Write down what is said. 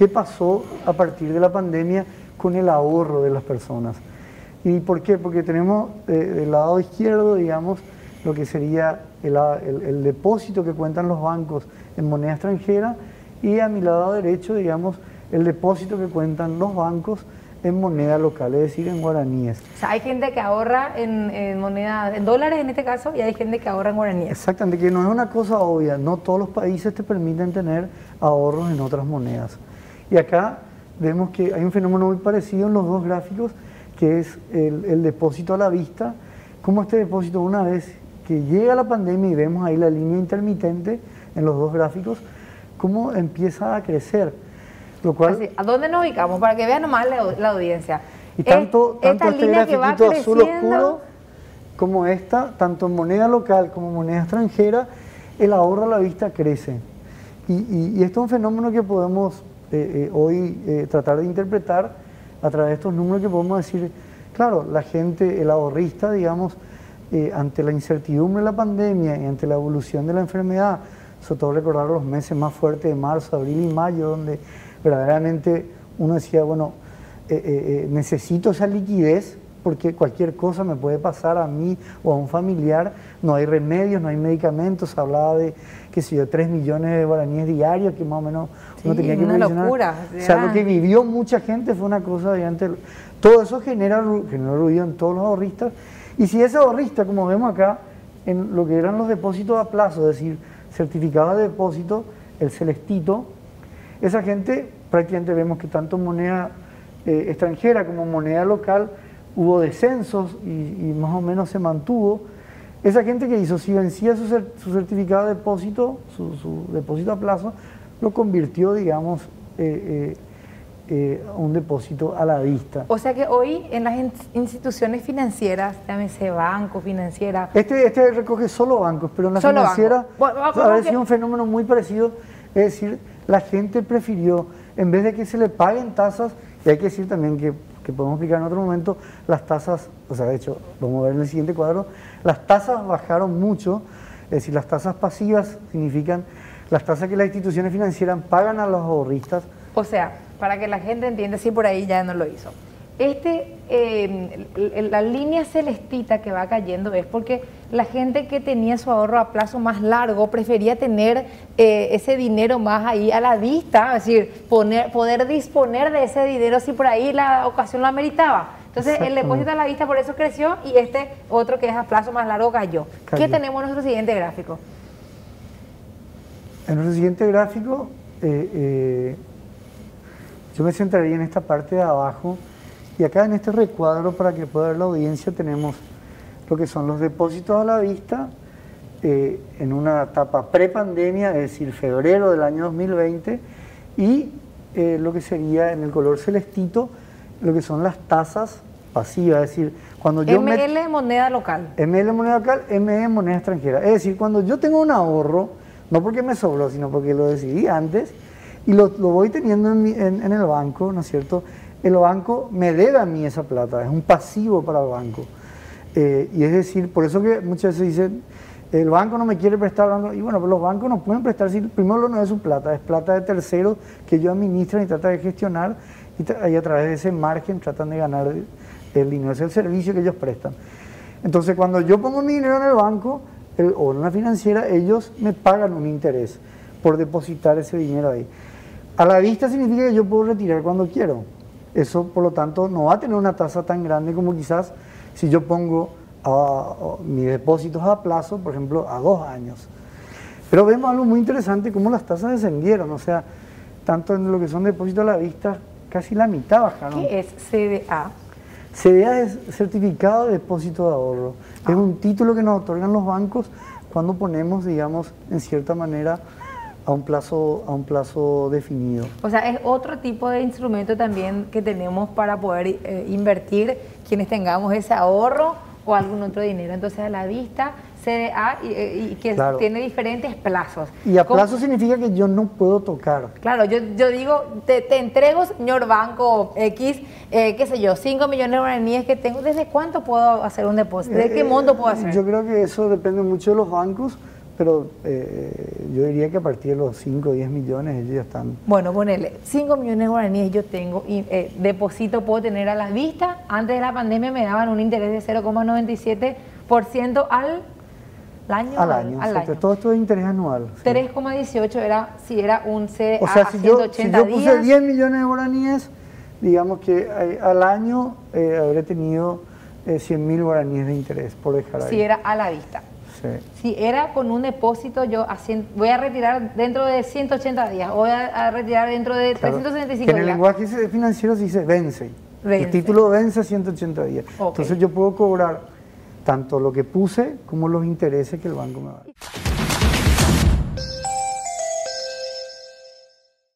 qué pasó a partir de la pandemia con el ahorro de las personas. ¿Y por qué? Porque tenemos eh, del lado izquierdo, digamos, lo que sería el, depósito que cuentan los bancos en moneda extranjera y a mi lado derecho, digamos, el depósito que cuentan los bancos en moneda local, es decir, en guaraníes. O sea, hay gente que ahorra en, moneda, en dólares en este caso, y hay gente que ahorra en guaraníes. Exactamente, que no es una cosa obvia, no todos los países te permiten tener ahorros en otras monedas. Y acá vemos que hay un fenómeno muy parecido en los dos gráficos, que es el, el depósito a la vista, como este depósito una vez que llega la pandemia y vemos ahí la línea intermitente en los dos gráficos, cómo empieza a crecer. Lo cual, ¿A dónde nos ubicamos? Para que vean nomás la, audiencia. Y tanto, tanto este grafiquito azul oscuro como esta, tanto en moneda local como en moneda extranjera, el ahorro a la vista crece. Y, esto es un fenómeno que podemos eh, eh, hoy eh, tratar de interpretar a través de estos números que podemos decir, claro, la gente, el ahorrista, digamos, ante la incertidumbre de la pandemia y ante la evolución de la enfermedad, sobre todo recordar los meses más fuertes de marzo, abril y mayo, donde verdaderamente uno decía, bueno, necesito esa liquidez porque cualquier cosa me puede pasar a mí o a un familiar, no hay remedios, no hay medicamentos, hablaba de, qué sé yo, 3 millones de guaraníes diarios, que más o menos uno tenía que una locura. O sea, lo que vivió mucha gente fue una cosa de antes. Todo eso genera, genera ruido en todos los ahorristas y si ese ahorrista, como vemos acá, en lo que eran los depósitos a plazo, es decir, certificado de depósito, el celestito, esa gente prácticamente vemos que tanto moneda eh, extranjera como moneda local hubo descensos y, más o menos se mantuvo. Esa gente que hizo, si vencía su, certificado de depósito, su, depósito a plazo, lo convirtió, digamos, eh, eh, eh, un depósito a la vista. O sea que hoy en las instituciones financieras, llámese banco, financiera... Este, este recoge solo bancos, pero en la financiera a ver si un fenómeno muy parecido, es decir, la gente prefirió, en vez de que se le paguen tasas, y hay que decir también que, que podemos explicar en otro momento, las tasas, o sea, de hecho, vamos a ver en el siguiente cuadro, las tasas bajaron mucho, es decir, las tasas pasivas significan las tasas que las instituciones financieras pagan a los ahorristas. O sea, para que la gente entienda si por ahí ya no lo hizo. Este, em, la línea celestita que va cayendo es porque la gente que tenía su ahorro a plazo más largo prefería tener eh, ese dinero más ahí a la vista, es decir, poner, poder disponer de ese dinero si por ahí la ocasión lo ameritaba. Entonces el depósito a la vista por eso creció y este otro que es a plazo más largo cayó. ¿Qué tenemos en nuestro siguiente gráfico? En nuestro siguiente gráfico eh, eh, yo me centraría en esta parte de abajo y acá en este recuadro para que pueda ver la audiencia tenemos lo que son los depósitos a la vista eh, en una etapa pre-pandemia, es decir, febrero del año 2020 y eh, lo que sería en el color celestito lo que son las tasas pasivas, es decir, cuando yo... ML moneda local. ML moneda local, ME moneda extranjera. Es decir, cuando yo tengo un ahorro, no porque me sobró, sino porque lo decidí antes, y lo, voy teniendo en, el banco, ¿no es cierto? El banco me debe a mí esa plata, es un pasivo para el banco. Eh, y es decir, por eso que muchas veces dicen, el banco no me quiere prestar, y bueno, pero los bancos no pueden prestar si primero no es su plata, es plata de terceros que ellos administran y tratan de gestionar y, a través de ese margen tratan de ganar el, dinero, es el servicio que ellos prestan. Entonces cuando yo pongo mi dinero en el banco o en una financiera, ellos me pagan un interés por depositar ese dinero ahí. A la vista significa que yo puedo retirar cuando quiero. Eso, por lo tanto, no va a tener una tasa tan grande como quizás si yo pongo mis depósitos a plazo, por ejemplo, a dos años. Pero vemos algo muy interesante, cómo las tasas descendieron, o sea, tanto en lo que son depósitos a la vista, casi la mitad bajaron. ¿Qué es CDA? CDA es Certificado de Depósito de Ahorro. Es ah. un título que nos otorgan los bancos cuando ponemos, digamos, en cierta manera, a un plazo a un plazo definido. O sea, es otro tipo de instrumento también que tenemos para poder eh, invertir quienes tengamos ese ahorro o algún otro dinero. Entonces, a la vista CDA y, eh, y que tiene diferentes plazos. Y a plazo significa que yo no puedo tocar. Claro, yo, yo digo, te, entrego, señor banco X, eh, qué sé yo, 5 millones de guaraníes que tengo. ¿Desde cuánto puedo hacer un depósito? ¿De qué monto puedo hacer? Yo creo que eso depende mucho de los bancos pero eh, yo diría que a partir de los 5 o 10 millones ellos ya están. Bueno, ponele, 5 millones de guaraníes yo tengo y eh, deposito puedo tener a la vista. Antes de la pandemia me daban un interés de 0,97% al año. Al año, al año. todo esto es interés anual. sí. 3,18 era si era un CDA O sea, a si yo, si 180 yo puse días. 10 millones de guaraníes, digamos que eh, al año eh, habré tenido eh, 100 mil guaraníes de interés por dejar ahí. si era a la vista. Sí. Si era con un depósito, yo voy a retirar dentro de 180 días, voy a, retirar dentro de Claro. 365 Que en el días. lenguaje financiero se dice vence. Vence. El título vence a 180 días. Entonces yo puedo cobrar tanto lo que puse como los intereses que el banco me va a dar.